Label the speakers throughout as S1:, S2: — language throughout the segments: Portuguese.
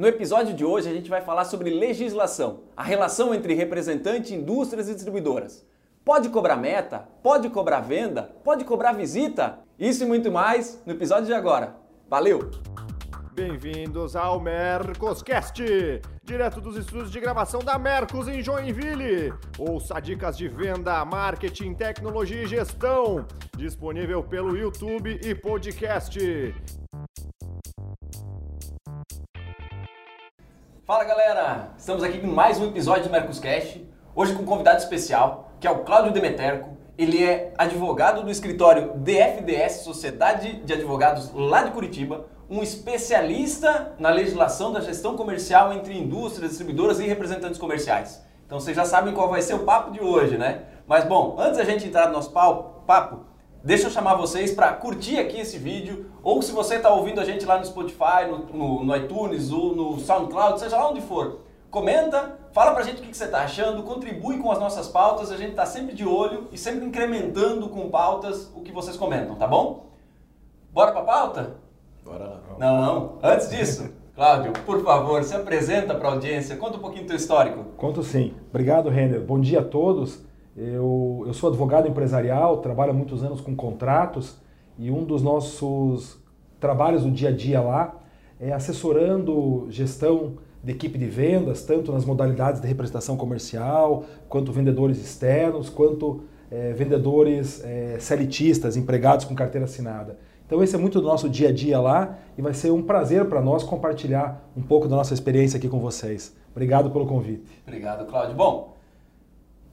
S1: No episódio de hoje a gente vai falar sobre legislação, a relação entre representante, indústrias e distribuidoras. Pode cobrar meta? Pode cobrar venda? Pode cobrar visita? Isso e muito mais no episódio de agora. Valeu!
S2: Bem-vindos ao Mercoscast, direto dos estúdios de gravação da Mercos em Joinville. Ouça dicas de venda, marketing, tecnologia e gestão, disponível pelo YouTube e podcast.
S1: Fala galera, estamos aqui com mais um episódio do Mercoscast, hoje com um convidado especial, que é o Cláudio Demeterco. Ele é advogado do escritório DFDS, Sociedade de Advogados lá de Curitiba, um especialista na legislação da gestão comercial entre indústrias, distribuidoras e representantes comerciais. Então vocês já sabem qual vai ser o papo de hoje, né? Mas bom, antes da gente entrar no nosso papo, deixa eu chamar vocês para curtir aqui esse vídeo, ou se você está ouvindo a gente lá no Spotify, no, no, no, iTunes ou no SoundCloud, seja lá onde for, comenta, fala pra gente o que, que você está achando, contribui com as nossas pautas, a gente está sempre de olho e sempre incrementando com pautas o que vocês comentam, tá bom? Bora pra pauta?
S3: Bora lá.
S1: Não, não. Antes disso, Cláudio, por favor, se apresenta para a audiência, conta um pouquinho do teu histórico.
S4: Conto sim. Obrigado, Renner. Bom dia a todos. Eu, eu sou advogado empresarial, trabalho há muitos anos com contratos e um dos nossos trabalhos do dia a dia lá é assessorando gestão de equipe de vendas, tanto nas modalidades de representação comercial, quanto vendedores externos, quanto é, vendedores é, selitistas, empregados com carteira assinada. Então esse é muito do nosso dia a dia lá e vai ser um prazer para nós compartilhar um pouco da nossa experiência aqui com vocês. Obrigado pelo convite.
S1: Obrigado, Cláudio. Bom,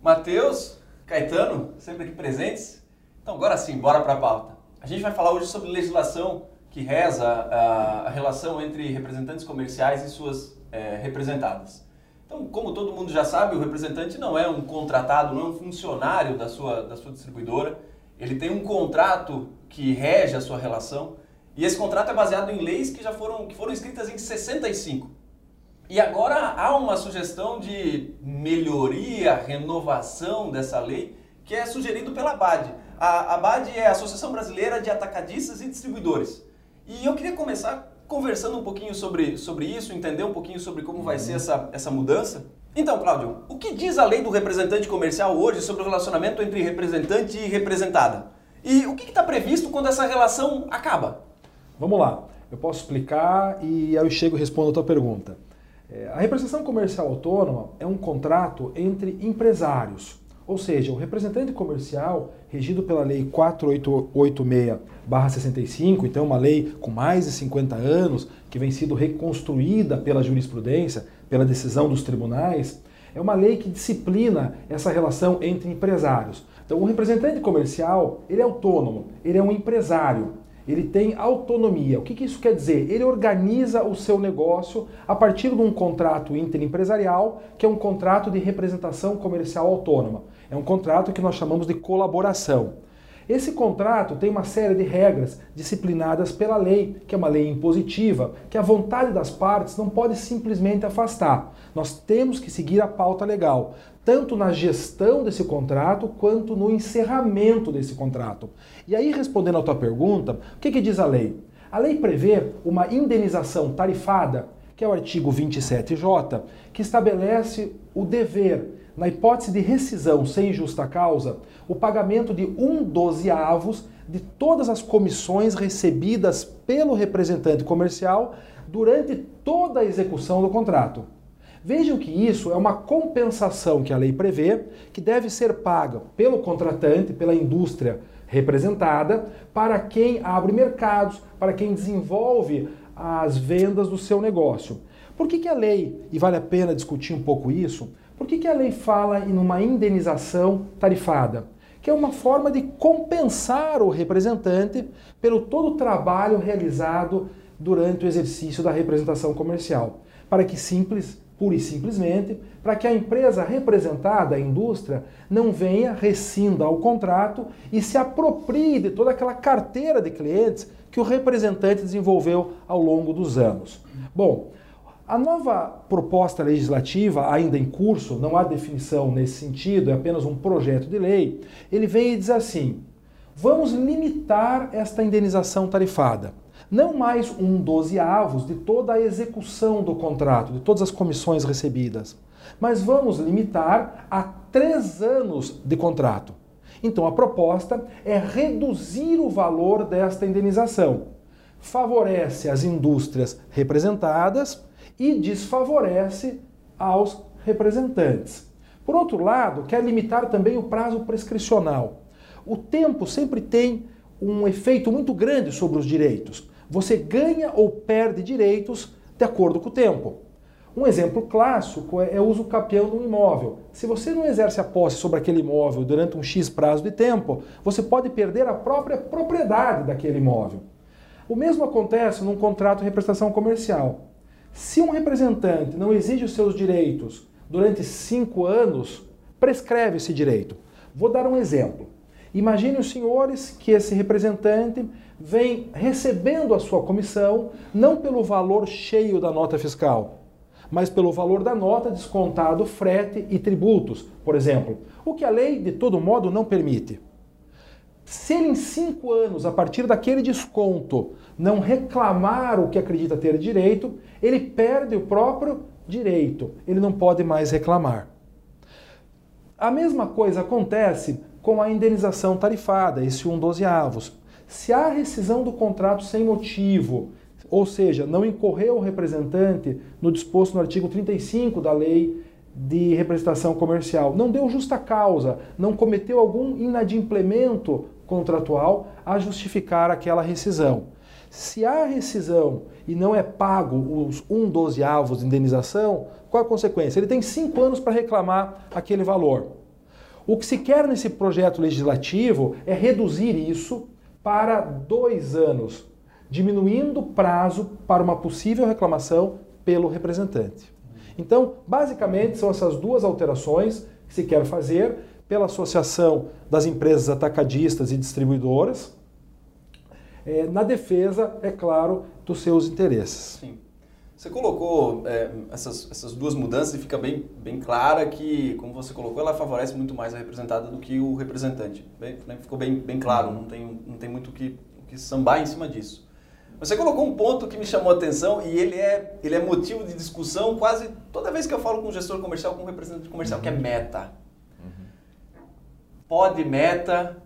S1: Matheus, Caetano, sempre aqui presentes. Então agora sim, bora para a pauta. A gente vai falar hoje sobre legislação que reza a, a relação entre representantes comerciais e suas é, representadas. Então, como todo mundo já sabe, o representante não é um contratado, não é um funcionário da sua, da sua distribuidora. Ele tem um contrato que rege a sua relação. E esse contrato é baseado em leis que já foram, que foram escritas em 65. E agora há uma sugestão de melhoria, renovação dessa lei, que é sugerido pela ABAD. A ABAD é a Associação Brasileira de Atacadistas e Distribuidores. E eu queria começar conversando um pouquinho sobre, sobre isso, entender um pouquinho sobre como vai ser essa, essa mudança. Então, Cláudio, o que diz a lei do representante comercial hoje sobre o relacionamento entre representante e representada? E o que está previsto quando essa relação acaba?
S4: Vamos lá, eu posso explicar e aí eu chego e respondo a tua pergunta. É, a representação comercial autônoma é um contrato entre empresários, ou seja, o representante comercial, regido pela Lei 4886-65, então uma lei com mais de 50 anos, que vem sido reconstruída pela jurisprudência, pela decisão dos tribunais, é uma lei que disciplina essa relação entre empresários. Então, o representante comercial, ele é autônomo, ele é um empresário, ele tem autonomia. O que, que isso quer dizer? Ele organiza o seu negócio a partir de um contrato interempresarial, que é um contrato de representação comercial autônoma. É um contrato que nós chamamos de colaboração. Esse contrato tem uma série de regras disciplinadas pela lei, que é uma lei impositiva, que a vontade das partes não pode simplesmente afastar. Nós temos que seguir a pauta legal, tanto na gestão desse contrato quanto no encerramento desse contrato. E aí, respondendo à tua pergunta, o que, que diz a lei? A lei prevê uma indenização tarifada, que é o artigo 27J, que estabelece o dever na hipótese de rescisão sem justa causa, o pagamento de um dozeavos de todas as comissões recebidas pelo representante comercial durante toda a execução do contrato. Vejam que isso é uma compensação que a lei prevê, que deve ser paga pelo contratante, pela indústria representada, para quem abre mercados, para quem desenvolve as vendas do seu negócio. Por que, que a lei, e vale a pena discutir um pouco isso, por que, que a lei fala em uma indenização tarifada? Que é uma forma de compensar o representante pelo todo o trabalho realizado durante o exercício da representação comercial, para que simples, pura e simplesmente, para que a empresa representada, a indústria, não venha, rescinda o contrato e se aproprie de toda aquela carteira de clientes que o representante desenvolveu ao longo dos anos. Bom, a nova proposta legislativa, ainda em curso, não há definição nesse sentido, é apenas um projeto de lei, ele vem e diz assim: vamos limitar esta indenização tarifada. Não mais um dozeavos de toda a execução do contrato, de todas as comissões recebidas, mas vamos limitar a três anos de contrato. Então a proposta é reduzir o valor desta indenização. Favorece as indústrias representadas e desfavorece aos representantes. Por outro lado, quer limitar também o prazo prescricional. O tempo sempre tem um efeito muito grande sobre os direitos. Você ganha ou perde direitos de acordo com o tempo. Um exemplo clássico é o uso capião de um imóvel. Se você não exerce a posse sobre aquele imóvel durante um X prazo de tempo, você pode perder a própria propriedade daquele imóvel. O mesmo acontece num contrato de representação comercial. Se um representante não exige os seus direitos durante cinco anos, prescreve esse direito. Vou dar um exemplo. Imagine os senhores que esse representante vem recebendo a sua comissão não pelo valor cheio da nota fiscal, mas pelo valor da nota descontado frete e tributos, por exemplo, o que a lei de todo modo não permite. Se ele em cinco anos, a partir daquele desconto, não reclamar o que acredita ter direito, ele perde o próprio direito, ele não pode mais reclamar. A mesma coisa acontece com a indenização tarifada, esse 1 dozeavos. Se há rescisão do contrato sem motivo, ou seja, não incorreu o representante no disposto no artigo 35 da lei de representação comercial, não deu justa causa, não cometeu algum inadimplemento contratual a justificar aquela rescisão. Se há rescisão e não é pago os um dozeavos de indenização, qual a consequência? Ele tem cinco anos para reclamar aquele valor. O que se quer nesse projeto legislativo é reduzir isso para dois anos, diminuindo o prazo para uma possível reclamação pelo representante. Então, basicamente, são essas duas alterações que se quer fazer pela Associação das Empresas Atacadistas e Distribuidoras, é, na defesa, é claro, dos seus interesses.
S1: Sim. Você colocou é, essas, essas duas mudanças e fica bem, bem clara que, como você colocou, ela favorece muito mais a representada do que o representante. Bem, né, ficou bem, bem claro, não tem, não tem muito o que, que sambar em cima disso. Você colocou um ponto que me chamou a atenção e ele é, ele é motivo de discussão quase toda vez que eu falo com um gestor comercial, com um representante comercial, uhum. que é meta. Uhum. Pode meta,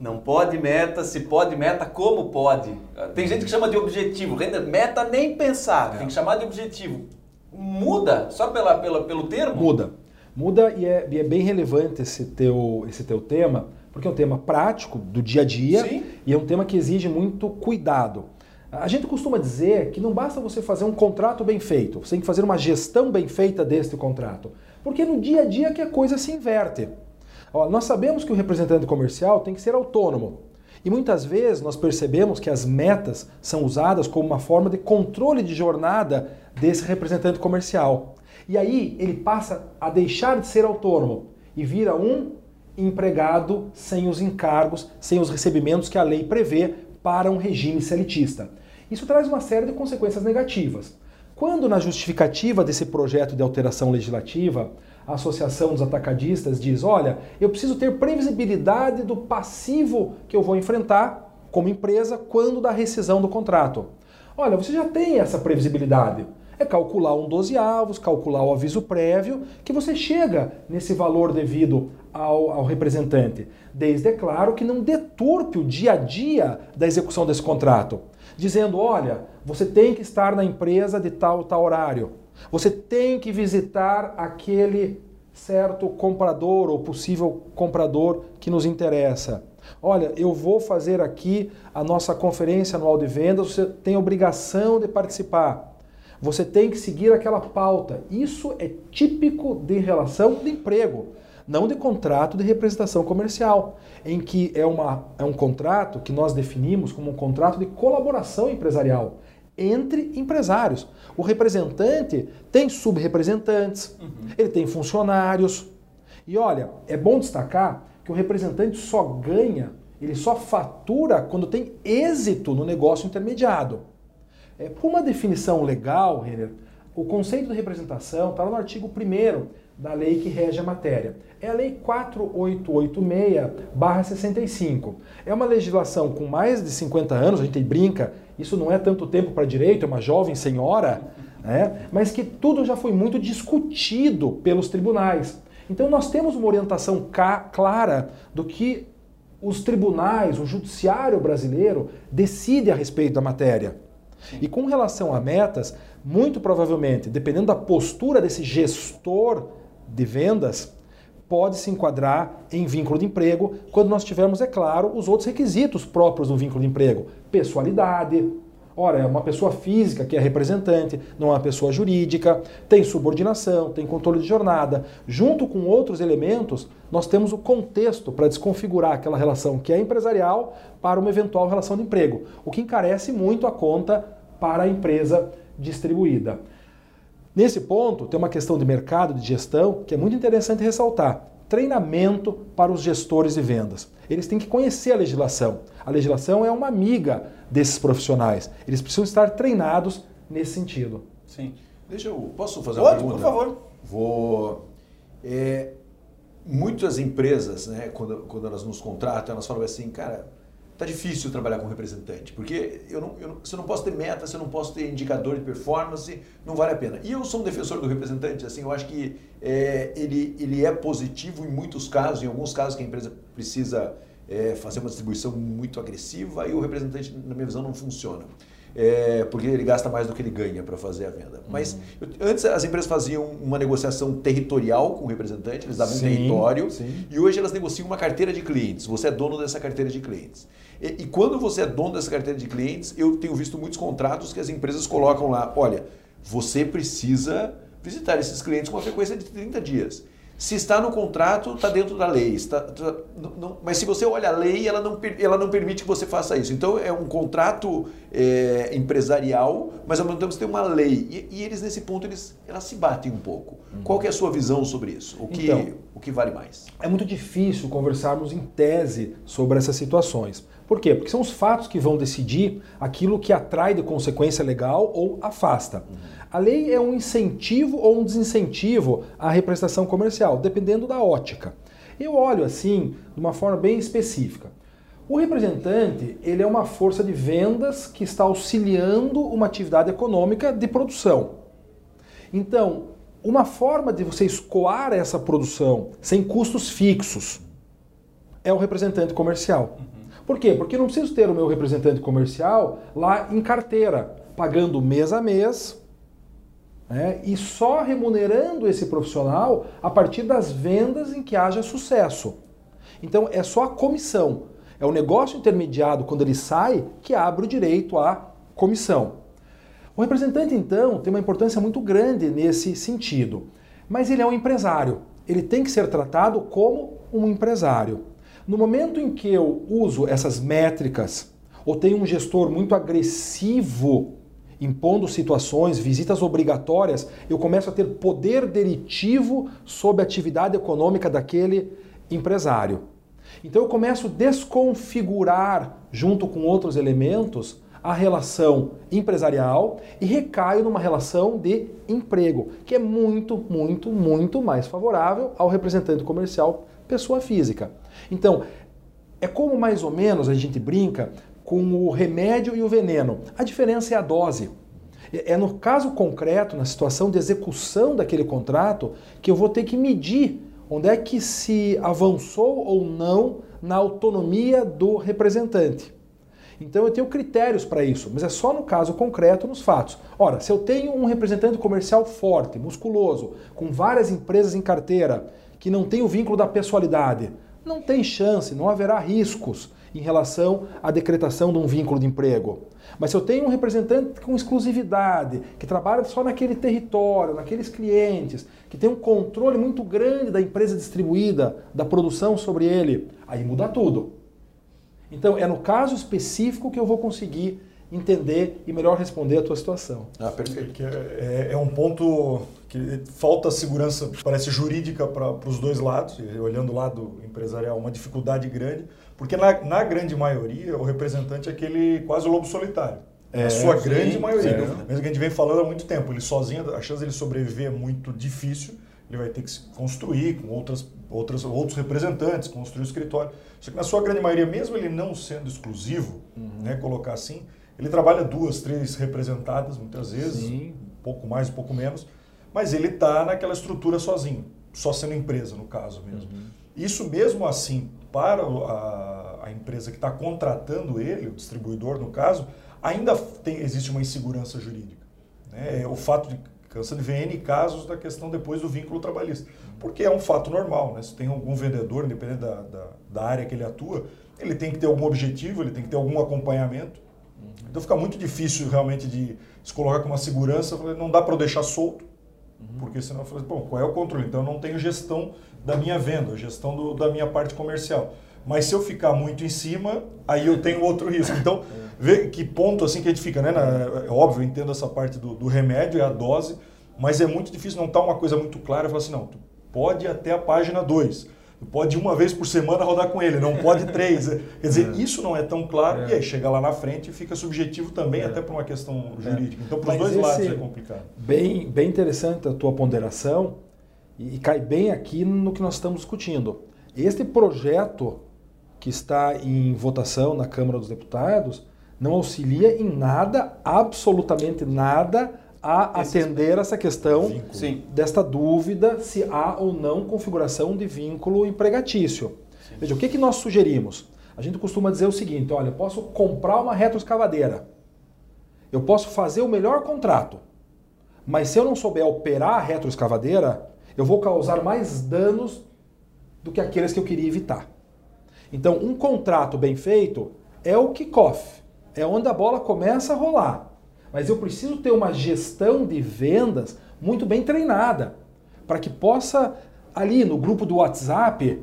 S1: não pode meta, se pode meta, como pode? Tem gente que chama de objetivo. Meta nem pensar, é. tem que chamar de objetivo. Muda só pela, pela, pelo termo?
S4: Muda. Muda e é, e é bem relevante esse teu, esse teu tema, porque é um tema prático, do dia a dia, Sim. e é um tema que exige muito cuidado. A gente costuma dizer que não basta você fazer um contrato bem feito, você tem que fazer uma gestão bem feita deste contrato. Porque no dia a dia que a coisa se inverte. Ó, nós sabemos que o representante comercial tem que ser autônomo. E muitas vezes nós percebemos que as metas são usadas como uma forma de controle de jornada desse representante comercial. E aí ele passa a deixar de ser autônomo e vira um empregado sem os encargos, sem os recebimentos que a lei prevê para um regime seletista. Isso traz uma série de consequências negativas. Quando na justificativa desse projeto de alteração legislativa a Associação dos Atacadistas diz: olha, eu preciso ter previsibilidade do passivo que eu vou enfrentar como empresa quando da rescisão do contrato. Olha, você já tem essa previsibilidade. É calcular um dozeavos, calcular o aviso prévio, que você chega nesse valor devido ao, ao representante. Desde, é claro, que não deturpe o dia a dia da execução desse contrato. Dizendo, olha, você tem que estar na empresa de tal tal horário. Você tem que visitar aquele certo comprador ou possível comprador que nos interessa. Olha, eu vou fazer aqui a nossa conferência anual de vendas, você tem obrigação de participar. Você tem que seguir aquela pauta. Isso é típico de relação de emprego, não de contrato de representação comercial, em que é, uma, é um contrato que nós definimos como um contrato de colaboração empresarial entre empresários. O representante tem subrepresentantes, uhum. ele tem funcionários. E olha, é bom destacar que o representante só ganha, ele só fatura quando tem êxito no negócio intermediado. É, por uma definição legal, Renner, o conceito de representação está no artigo 1 da lei que rege a matéria. É a Lei 4886-65. É uma legislação com mais de 50 anos, a gente brinca isso não é tanto tempo para direito, é uma jovem senhora, né? mas que tudo já foi muito discutido pelos tribunais. Então nós temos uma orientação clara do que os tribunais, o judiciário brasileiro decide a respeito da matéria. E com relação a metas, muito provavelmente, dependendo da postura desse gestor de vendas, pode se enquadrar em vínculo de emprego quando nós tivermos, é claro, os outros requisitos próprios do vínculo de emprego: pessoalidade, Ora, é uma pessoa física que é representante, não é uma pessoa jurídica, tem subordinação, tem controle de jornada. Junto com outros elementos, nós temos o contexto para desconfigurar aquela relação que é empresarial para uma eventual relação de emprego, o que encarece muito a conta para a empresa distribuída. Nesse ponto, tem uma questão de mercado, de gestão, que é muito interessante ressaltar. Treinamento para os gestores de vendas. Eles têm que conhecer a legislação. A legislação é uma amiga desses profissionais. Eles precisam estar treinados nesse sentido.
S3: Sim. Deixa eu. Posso fazer
S1: Pode,
S3: uma
S1: pergunta?
S3: por
S1: favor.
S3: Vou. É, muitas empresas, né, quando, quando elas nos contratam, elas falam assim, cara, tá difícil trabalhar com representante, porque eu não, eu não, se eu não posso ter meta, se eu não posso ter indicador de performance, não vale a pena. E eu sou um defensor do representante, assim, eu acho que é, ele, ele é positivo em muitos casos, em alguns casos que a empresa precisa é, fazer uma distribuição muito agressiva e o representante, na minha visão, não funciona. É, porque ele gasta mais do que ele ganha para fazer a venda. Mas
S4: Uhum.
S3: eu- antes as empresas faziam uma negociação territorial com o representante, eles davam
S4: Sim,
S3: um território,
S4: sim.
S3: e hoje elas negociam uma carteira de clientes. Você é dono dessa carteira de clientes. E, e quando você é dono dessa carteira de clientes, eu tenho visto muitos contratos que as empresas colocam lá: olha, você precisa visitar esses clientes com uma frequência de 30 dias. Se está no contrato, está dentro da lei. Está, tá- não- não- mas se você olha a lei, ela não, ela não permite que você faça isso. Então é um contrato é, empresarial, mas ao mesmo tempo você tem uma lei. E, e eles, nesse ponto, eles, elas se batem um pouco. Qual que é a sua visão sobre isso? O que,
S4: Então,
S3: o que vale mais?
S4: É muito difícil conversarmos em tese sobre essas situações. Por quê? Porque são os fatos que vão decidir aquilo que atrai de consequência legal ou afasta. A lei é um incentivo ou um desincentivo à representação comercial, dependendo da ótica. Eu olho assim de uma forma bem específica. O representante, ele é uma força de vendas que está auxiliando uma atividade econômica de produção. Então, uma forma de você escoar essa produção sem custos fixos é o representante comercial. Por quê? Porque eu não preciso ter o meu representante comercial lá em carteira, pagando mês a mês né, e só remunerando esse profissional a partir das vendas em que haja sucesso. Então é só a comissão. É o negócio intermediado, quando ele sai, que abre o direito à comissão. O representante, então, tem uma importância muito grande nesse sentido. Mas ele é um empresário. Ele tem que ser tratado como um empresário. No momento em que eu uso essas métricas, ou tenho um gestor muito agressivo, impondo situações, visitas obrigatórias, eu começo a ter poder delitivo sobre a atividade econômica daquele empresário. Então eu começo a desconfigurar, junto com outros elementos, a relação empresarial e recaio numa relação de emprego, que é muito, muito, muito mais favorável ao representante comercial pessoa física. Então, é como mais ou menos a gente brinca com o remédio e o veneno. A diferença é a dose. É no caso concreto, na situação de execução daquele contrato, que eu vou ter que medir onde é que se avançou ou não na autonomia do representante. Então eu tenho critérios para isso, mas é só no caso concreto, nos fatos. Ora, se eu tenho um representante comercial forte, musculoso, com várias empresas em carteira, que não tem o vínculo da pessoalidade, não tem chance, não haverá riscos em relação à decretação de um vínculo de emprego. Mas se eu tenho um representante com exclusividade, que trabalha só naquele território, naqueles clientes, que tem um controle muito grande da empresa distribuída, da produção sobre ele, aí muda tudo. Então é no caso específico que eu vou conseguir entender e melhor responder a tua situação.
S3: Ah, perfeito.
S5: Que é, é um ponto que falta segurança, parece jurídica para os dois lados, olhando o lado empresarial, uma dificuldade grande, porque na, na grande maioria o representante é aquele quase lobo solitário.
S4: É,
S5: a sua
S1: sim,
S5: grande maioria.
S1: sem
S5: Mesmo que a gente vem falando há muito tempo, ele sozinho, a chance dele sobreviver é muito difícil, ele vai ter que se construir com outras, outras, outros representantes, construir o escritório. Só que na sua grande maioria, mesmo ele não sendo exclusivo, né, colocar assim, Ele trabalha duas, três representadas, muitas vezes,
S4: Sim.
S5: um pouco mais, um pouco menos, mas ele está naquela estrutura sozinho, só sendo empresa, no caso mesmo. Isso mesmo assim, para a, a empresa que está contratando ele, o distribuidor no caso, ainda tem, existe uma insegurança jurídica. né? É O fato de cansando de ver N casos da questão depois do vínculo trabalhista. Porque é um fato normal, né? Se tem algum vendedor, independente da, da, da área que ele atua, ele tem que ter algum objetivo, ele tem que ter algum acompanhamento. Então fica muito difícil realmente de se colocar com uma segurança, não dá para eu deixar solto, porque senão eu falo, bom, qual é o controle? Então eu não tenho gestão da minha venda, gestão do- da minha parte comercial. Mas se eu ficar muito em cima, aí eu tenho outro risco. Então, vê que ponto assim que a gente fica, né? Na- é óbvio, eu entendo essa parte do, do remédio, é a dose, mas é muito difícil não estar uma coisa muito clara e falar assim, não, tu pode até a página 2. Pode uma vez por semana rodar com ele, não pode três. Quer dizer, isso não é tão claro e aí chega lá na frente e fica subjetivo também, até por uma questão jurídica. Então, para os dois lados é complicado.
S4: Bem, bem interessante a tua ponderação e, e cai bem aqui no que nós estamos discutindo. Este projeto que está em votação na Câmara dos Deputados não auxilia em nada, absolutamente nada, a atender essa questão
S5: Vínculo.
S1: Sim.
S4: desta dúvida se há ou não configuração de vínculo empregatício. Veja, o que, que nós sugerimos? A gente costuma dizer o seguinte: olha, eu posso comprar uma retroescavadeira, eu posso fazer o melhor contrato, mas se eu não souber operar a retroescavadeira, eu vou causar mais danos do que aqueles que eu queria evitar. Então, um contrato bem feito é o kickoff, é onde a bola começa a rolar. Mas eu preciso ter uma gestão de vendas muito bem treinada, para que possa, ali no grupo do WhatsApp,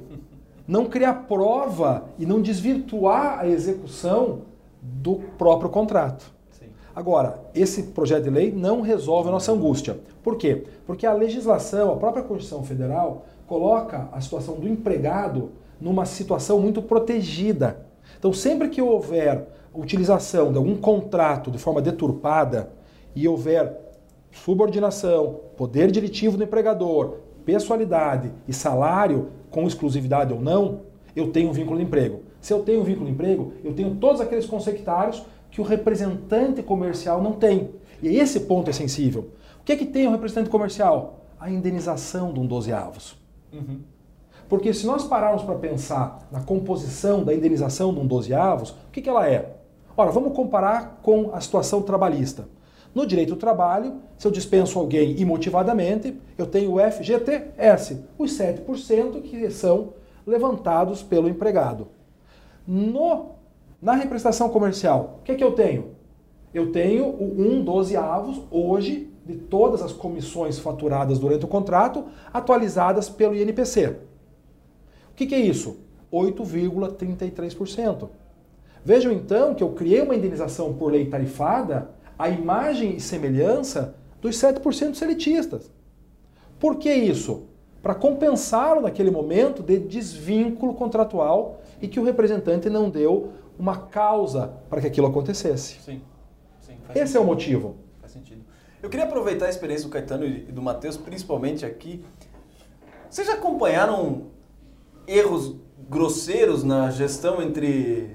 S4: não criar prova e não desvirtuar a execução do próprio contrato.
S1: Sim.
S4: Agora, esse projeto de lei não resolve a nossa angústia. Por quê? Porque a legislação, a própria Constituição Federal, coloca a situação do empregado numa situação muito protegida. Então, sempre que houver utilização de algum contrato de forma deturpada e houver subordinação, poder diretivo do empregador, pessoalidade e salário com exclusividade ou não, eu tenho um vínculo de emprego. Se eu tenho um vínculo de emprego, eu tenho todos aqueles conceituários que o representante comercial não tem. E esse ponto é sensível. O que é que tem o representante comercial? A indenização de um dozeavos. Porque se nós pararmos para pensar na composição da indenização de um dozeavos, o que, que ela é? Ora, vamos comparar com a situação trabalhista. No direito do trabalho, se eu dispenso alguém imotivadamente, eu tenho o FGTS, os 7% que são levantados pelo empregado. No, na representação comercial, o que, que eu tenho? Eu tenho o 1 dozeavos hoje de todas as comissões faturadas durante o contrato, atualizadas pelo INPC. O que, que é isso? 8,33%. Vejam então que eu criei uma indenização por lei tarifada à imagem e semelhança dos 7% selitistas. Por que isso? Para compensá-lo naquele momento de desvínculo contratual e que o representante não deu uma causa para que aquilo acontecesse.
S1: Sim. Sim,
S4: Esse é o motivo.
S1: Faz sentido. Eu queria aproveitar a experiência do Caetano e do Matheus, principalmente aqui. Vocês já acompanharam erros grosseiros na gestão entre,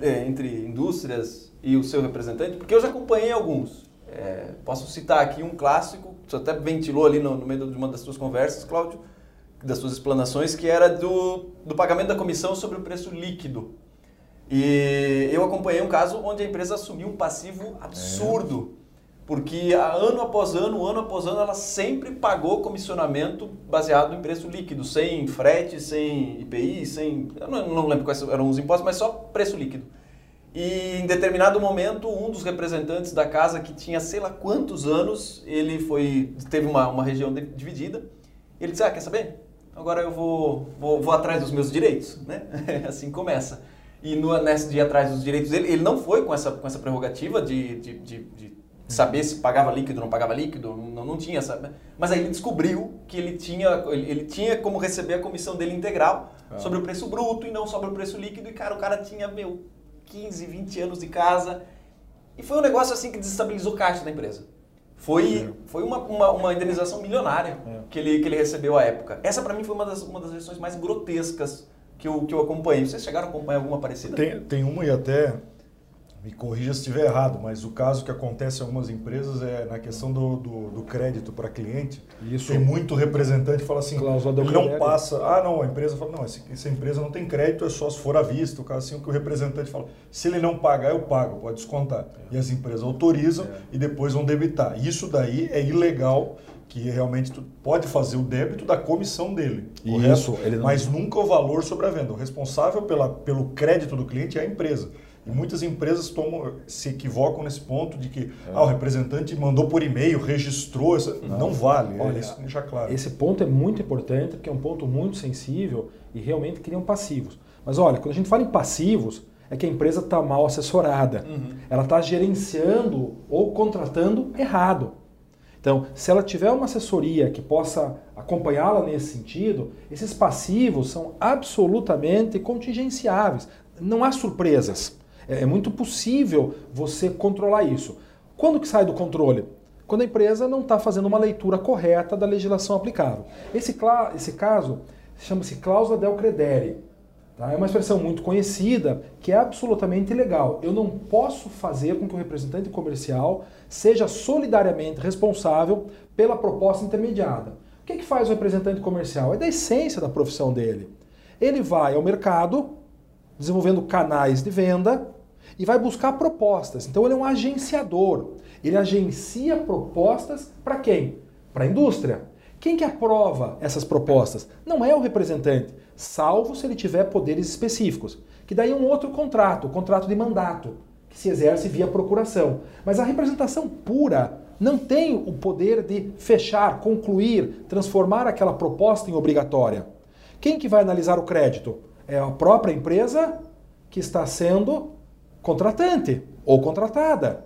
S1: eh, entre indústrias e o seu representante? Porque eu já acompanhei alguns. É, posso citar aqui um clássico, você até ventilou ali no, no meio de uma das suas conversas, Cláudio, das suas explanações, que era do, do pagamento da comissão sobre o preço líquido. E eu acompanhei um caso onde a empresa assumiu um passivo absurdo. Porque ano após ano, ano após ano, ela sempre pagou comissionamento baseado em preço líquido, sem frete, sem IPI, sem. Eu não, não lembro quais eram os impostos, mas só preço líquido. E em determinado momento, um dos representantes da casa, que tinha sei lá quantos anos, ele foi teve uma, uma região dividida. Ele disse: Ah, quer saber? Agora eu vou, vou, vou atrás dos meus direitos. Né? assim começa. E no, nesse dia atrás dos direitos dele, ele não foi com essa, com essa prerrogativa de, de, de, de saber se pagava líquido ou não pagava líquido, não, não tinha essa. Mas aí ele descobriu que ele tinha, ele, ele tinha como receber a comissão dele integral sobre o preço bruto e não sobre o preço líquido. E cara, o cara tinha, meu, 15, 20 anos de casa. E foi um negócio assim que desestabilizou o caixa da empresa. Foi, foi uma, uma, uma indenização milionária que, ele, que ele recebeu à época. Essa para mim foi uma das, uma das gestões mais grotescas que eu, que eu acompanhei. Vocês chegaram a acompanhar alguma parecida?
S5: Tem, tem uma e até me corrija se estiver errado, mas o caso que acontece em algumas empresas é na questão do, do, do crédito para cliente.
S4: Isso.
S5: Tem muito representante que fala assim,
S4: Cláusula
S5: ele não passa. Ah, não, a empresa fala, não, essa, empresa não tem crédito, é só se for à vista. O caso assim, o que o representante fala, se ele não pagar, eu pago, pode descontar. E as empresas autorizam e depois vão debitar. Isso daí é ilegal, que realmente tu pode fazer o débito da comissão dele. correto?
S4: Isso, ele não-
S5: Mas nunca o valor sobre a venda. O responsável pela, pelo crédito do cliente é a empresa. E muitas empresas tomam, se equivocam nesse ponto de que ah, o representante mandou por e-mail, registrou. Essa... Não, vale,
S4: Olha,
S5: é isso deixa claro.
S4: Esse ponto é muito importante, porque é um ponto muito sensível e realmente criam passivos. Mas olha, quando a gente fala em passivos, é que a empresa está mal assessorada. Ela está gerenciando ou contratando errado. Então, se ela tiver uma assessoria que possa acompanhá-la nesse sentido, esses passivos são absolutamente contingenciáveis. Não há surpresas. É, é muito possível você controlar isso. Quando que sai do controle? Quando a empresa não está fazendo uma leitura correta da legislação aplicável. Esse, esse caso chama-se cláusula del credere. Tá? É uma expressão muito conhecida que é absolutamente ilegal. Eu não posso fazer com que o representante comercial seja solidariamente responsável pela proposta intermediada. O que, que faz o representante comercial? É da essência da profissão dele. Ele vai ao mercado, desenvolvendo canais de venda e vai buscar propostas. Então ele é um agenciador. Ele agencia propostas para quem? Para a indústria. Quem que aprova essas propostas? Não é o representante, salvo se ele tiver poderes específicos. Que daí é um outro contrato, o contrato de mandato, que se exerce via procuração. Mas a representação pura não tem o poder de fechar, concluir, transformar aquela proposta em obrigatória. Quem que vai analisar o crédito? É a própria empresa que está sendo contratante ou contratada.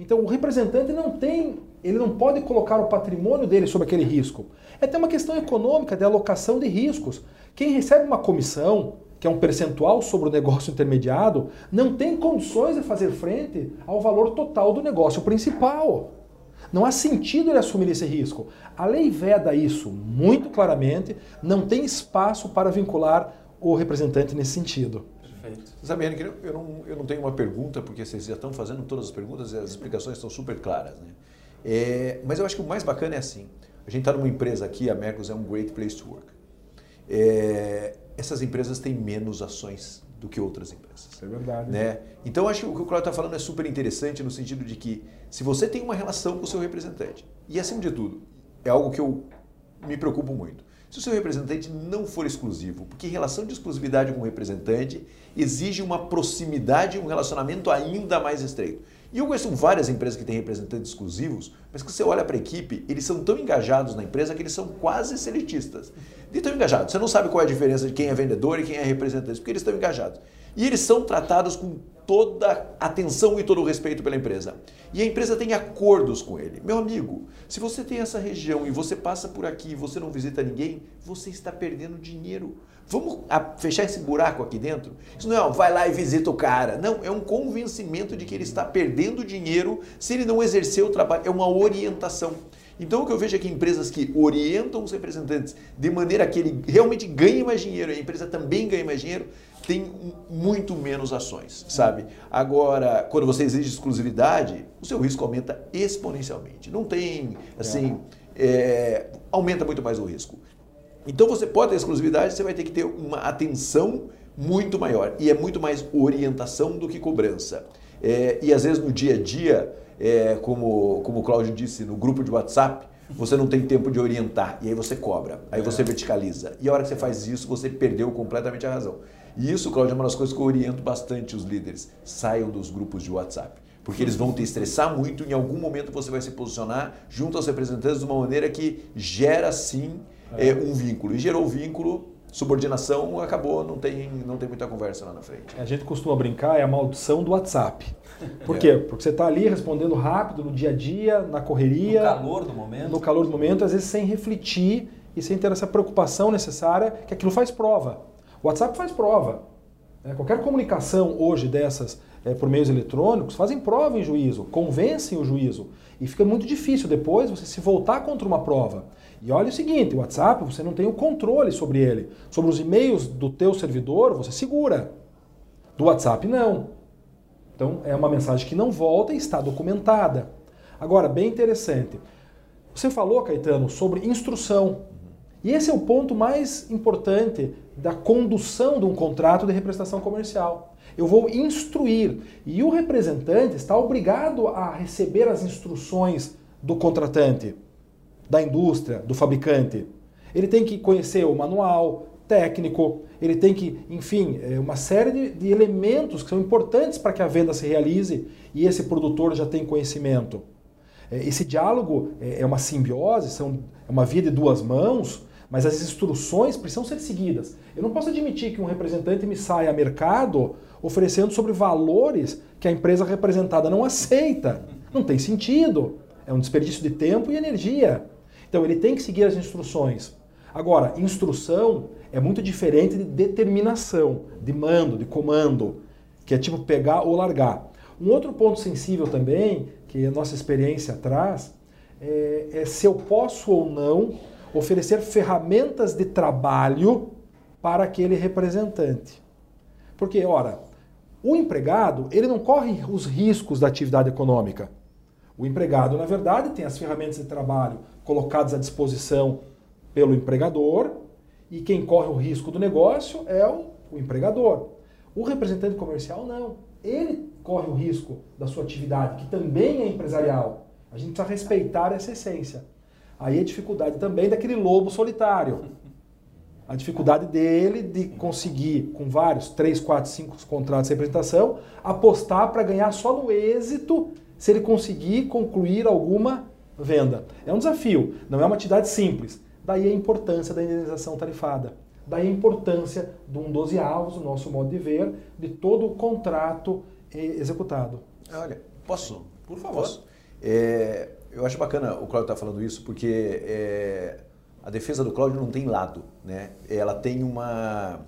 S4: Então o representante não tem, ele não pode colocar o patrimônio dele sobre aquele risco. É até uma questão econômica de alocação de riscos. Quem recebe uma comissão, que é um percentual sobre o negócio intermediado, não tem condições de fazer frente ao valor total do negócio principal. Não há sentido ele assumir esse risco. A lei veda isso muito claramente, não tem espaço para vincular o representante nesse sentido.
S1: Perfeito.
S3: Sabendo que eu não, eu não tenho uma pergunta, porque vocês já estão fazendo todas as perguntas e as explicações estão super claras. Né? É, mas eu acho que o mais bacana é assim: a gente está numa empresa aqui, a Mercos é um great place to work. É, essas empresas têm menos ações do que outras empresas.
S4: É verdade.
S3: Né? Então, acho que o que o Claudio está falando é super interessante no sentido de que se você tem uma relação com o seu representante, e acima de tudo, é algo que eu me preocupo muito. Se o seu representante não for exclusivo, porque relação de exclusividade com o representante exige uma proximidade um relacionamento ainda mais estreito. E eu conheço várias empresas que têm representantes exclusivos, mas que você olha para a equipe, eles são tão engajados na empresa que eles são quase seletistas. De tão engajados. Você não sabe qual é a diferença de quem é vendedor e quem é representante, porque eles estão engajados. E eles são tratados com toda atenção e todo o respeito pela empresa. E a empresa tem acordos com ele. Meu amigo, se você tem essa região e você passa por aqui e você não visita ninguém, você está perdendo dinheiro. Vamos a- fechar esse buraco aqui dentro? Isso não é, ó, vai lá e visita o cara. Não, é um convencimento de que ele está perdendo dinheiro se ele não exercer o trabalho. É uma orientação. Então o que eu vejo é que empresas que orientam os representantes de maneira que ele realmente ganhe mais dinheiro a empresa também ganhe mais dinheiro, tem muito menos ações, sabe? Agora, quando você exige exclusividade, o seu risco aumenta exponencialmente. Não tem, assim, é, aumenta muito mais o risco. Então você pode ter exclusividade, você vai ter que ter uma atenção muito maior e é muito mais orientação do que cobrança. É, e às vezes no dia a dia, é, como, como o Cláudio disse, no grupo de WhatsApp, você não tem tempo de orientar e aí você cobra, aí você verticaliza. E a hora que você faz isso, você perdeu completamente a razão. E isso, Cláudio, é uma das coisas que eu oriento bastante os líderes. Saiam dos grupos de WhatsApp. Porque eles vão te estressar muito, em algum momento você vai se posicionar junto aos representantes de uma maneira que gera sim é, um vínculo. E gerou vínculo, subordinação, acabou, não tem, não tem muita conversa lá na frente.
S4: A gente costuma brincar, é a maldição do WhatsApp. Por
S3: É.
S4: quê? Porque você está ali respondendo rápido no dia a dia, na
S1: No
S4: correria,
S1: calor do momento.
S4: no calor do momento, às vezes sem refletir e sem ter essa preocupação necessária que aquilo faz prova. O WhatsApp faz prova. né? Qualquer comunicação hoje dessas eh, por meios eletrônicos fazem prova em juízo, convencem o juízo. E fica muito difícil depois você se voltar contra uma prova. E olha o seguinte, o WhatsApp você não tem o controle sobre ele. Sobre os e-mails do teu servidor você segura. Do WhatsApp não. Então é uma mensagem que não volta e está documentada. Agora, bem interessante. Você falou, Caetano, sobre instrução. E esse é o ponto mais importante da condução de um contrato de representação comercial. Eu vou instruir e o representante está obrigado a receber as instruções do contratante, da indústria, do fabricante. Ele tem que conhecer o manual técnico, ele tem que, enfim, é uma série de, de elementos que são importantes para que a venda se realize e esse produtor já tem conhecimento. É, esse diálogo é, é uma simbiose, é uma via de duas mãos, mas as instruções precisam ser seguidas. Eu não posso admitir que um representante me saia a mercado oferecendo sobre valores que a empresa representada não aceita. Não tem sentido. É um desperdício de tempo e energia. Então ele tem que seguir as instruções. Agora, instrução é muito diferente de determinação, de mando, de comando, que é tipo pegar ou largar. Um outro ponto sensível também, que a nossa experiência traz, é, é se eu posso ou não oferecer ferramentas de trabalho para aquele representante. Porque, ora, o empregado, ele não corre os riscos da atividade econômica. O empregado, na verdade, tem as ferramentas de trabalho colocadas à disposição pelo empregador e quem corre o risco do negócio é o, o empregador. O representante comercial, não. Ele corre o risco da sua atividade, que também é empresarial. A gente precisa respeitar essa essência. Aí a dificuldade também daquele lobo solitário. A dificuldade dele de conseguir, com vários, três, quatro, cinco contratos de representação, apostar para ganhar só no êxito se ele conseguir concluir alguma venda. É um desafio, não é uma atividade simples. Daí a importância da indenização tarifada. Daí a importância de um 12 avos, o nosso modo de ver, de todo o contrato eh, executado.
S3: Olha, posso? Por favor. Posso? É, eu acho bacana o Cláudio estar tá falando isso, porque é, a defesa do Cláudio não tem lado, né? Ela tem uma,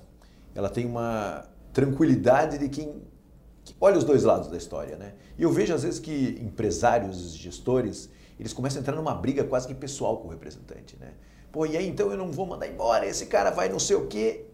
S3: ela tem uma tranquilidade de quem que olha os dois lados da história, né? E eu vejo às vezes que empresários, gestores, eles começam a entrar numa briga quase que pessoal com o representante, né? Pô, e aí então eu não vou mandar embora, esse cara vai não sei o quê.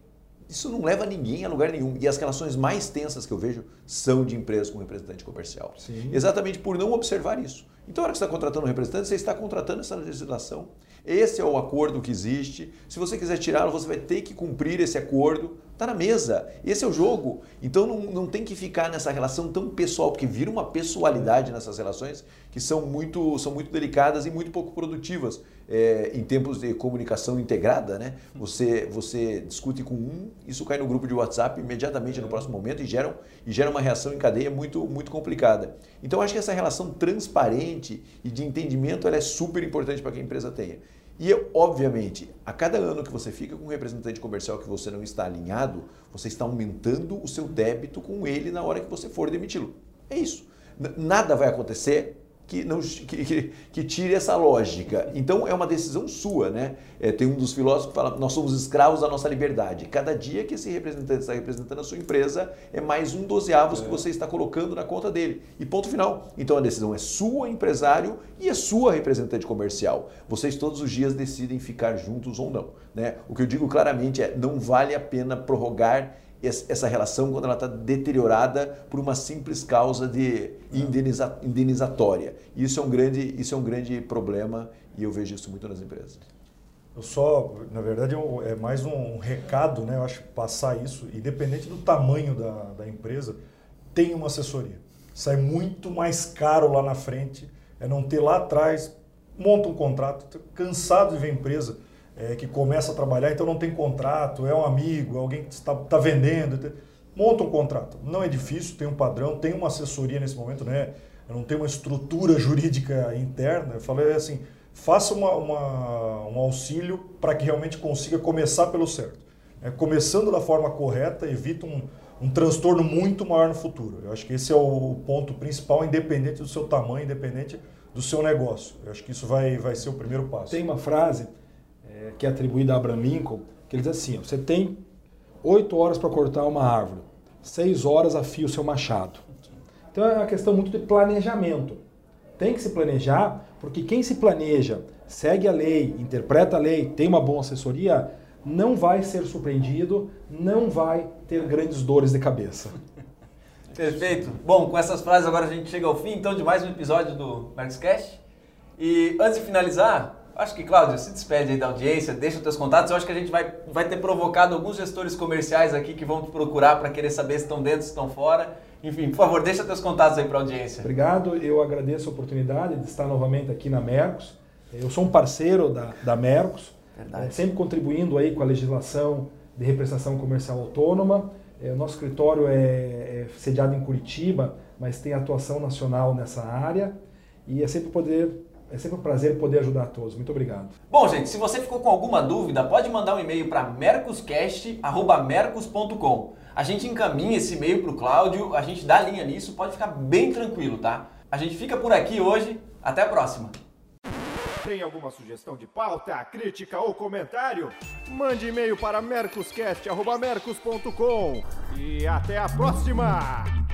S3: Isso não leva ninguém a lugar nenhum. E as relações mais tensas que eu vejo são de empresas com representante comercial. Sim. Exatamente por não observar isso. Então, na hora que você está contratando um representante, você está contratando essa legislação. Esse é o acordo que existe. Se você quiser tirá-lo, você vai ter que cumprir esse acordo. Está na mesa. Esse é o jogo. Então não, não tem que ficar nessa relação tão pessoal, porque vira uma pessoalidade nessas relações que são muito, são muito delicadas e muito pouco produtivas é, em tempos de comunicação integrada. Né? Você, você discute com um, isso cai no grupo de WhatsApp imediatamente no próximo momento e gera, e gera uma reação em cadeia muito, muito complicada. Então acho que essa relação transparente e de entendimento ela é super importante para que a empresa tenha. E, obviamente, a cada ano que você fica com um representante comercial que você não está alinhado, você está aumentando o seu débito com ele na hora que você for demiti-lo. É isso. Nada vai acontecer que, não, que, que, que, tire essa lógica. Então é uma decisão sua, né? É, tem um dos filósofos que fala: nós somos escravos da nossa liberdade. Cada dia que esse representante está representando a sua empresa é mais um dozeavos é. que você está colocando na conta dele. E ponto final. Então a decisão é sua, empresário, e é sua, representante comercial. Vocês todos os dias decidem ficar juntos ou não. Né? O que eu digo claramente é: não vale a pena prorrogar essa relação quando ela está deteriorada por uma simples causa de indeniza, indenizatória. Isso é, um grande, isso é um grande problema e eu vejo isso muito nas empresas.
S5: Eu só, na verdade, é, mais um recado, né? Eu acho passar isso, independente do tamanho da, da empresa, tem uma assessoria. Sai muito mais caro lá na frente, é não ter lá atrás, monta um contrato, cansado de ver empresa é, que começa a trabalhar, então não tem contrato, é um amigo, é alguém que está tá vendendo. Monta um contrato. Não é difícil, tem um padrão, tem uma assessoria nesse momento, né? Eu não tenho uma estrutura jurídica interna. Eu falei assim, faça uma, uma, um auxílio para que realmente consiga começar pelo certo. É, começando da forma correta, evita um, um transtorno muito maior no futuro. Eu acho que esse é o ponto principal, independente do seu tamanho, independente do seu negócio. Eu acho que isso vai, vai ser o primeiro passo.
S4: Tem uma frase é, que é atribuída a Abraham Lincoln, que ele diz assim: ó, você tem oito horas para cortar uma árvore, seis horas afia o seu machado. Então é uma questão muito de planejamento. Tem que se planejar, porque quem se planeja, segue a lei, interpreta a lei, tem uma boa assessoria, não vai ser surpreendido, não vai ter grandes dores de cabeça.
S1: Perfeito. Bom, com essas frases agora a gente chega ao fim então de mais um episódio do Mercoscast. E antes de finalizar, acho que Cláudio, se despede aí da audiência, deixa os teus contatos. Eu acho que a gente vai, vai ter provocado alguns gestores comerciais aqui que vão te procurar para querer saber se estão dentro, se estão fora. Enfim, por favor, deixa teus contatos aí para a audiência.
S4: Obrigado, eu agradeço a oportunidade de estar novamente aqui na Mercos. Eu sou um parceiro da, da Mercos, é, sempre contribuindo aí com a legislação de represtação comercial autônoma. É, o nosso escritório é, é sediado em Curitiba, mas tem atuação nacional nessa área e é sempre poder é sempre um prazer poder ajudar a todos. Muito obrigado.
S1: Bom, gente, se você ficou com alguma dúvida, pode mandar um e-mail para mercoscast@mercos.com. A gente encaminha esse e-mail para o Cláudio, a gente dá linha nisso, pode ficar bem tranquilo, tá? A gente fica por aqui hoje. Até a próxima.
S2: Tem alguma sugestão de pauta, crítica ou comentário? Mande e-mail para mercoscast.mercos.com e até a próxima!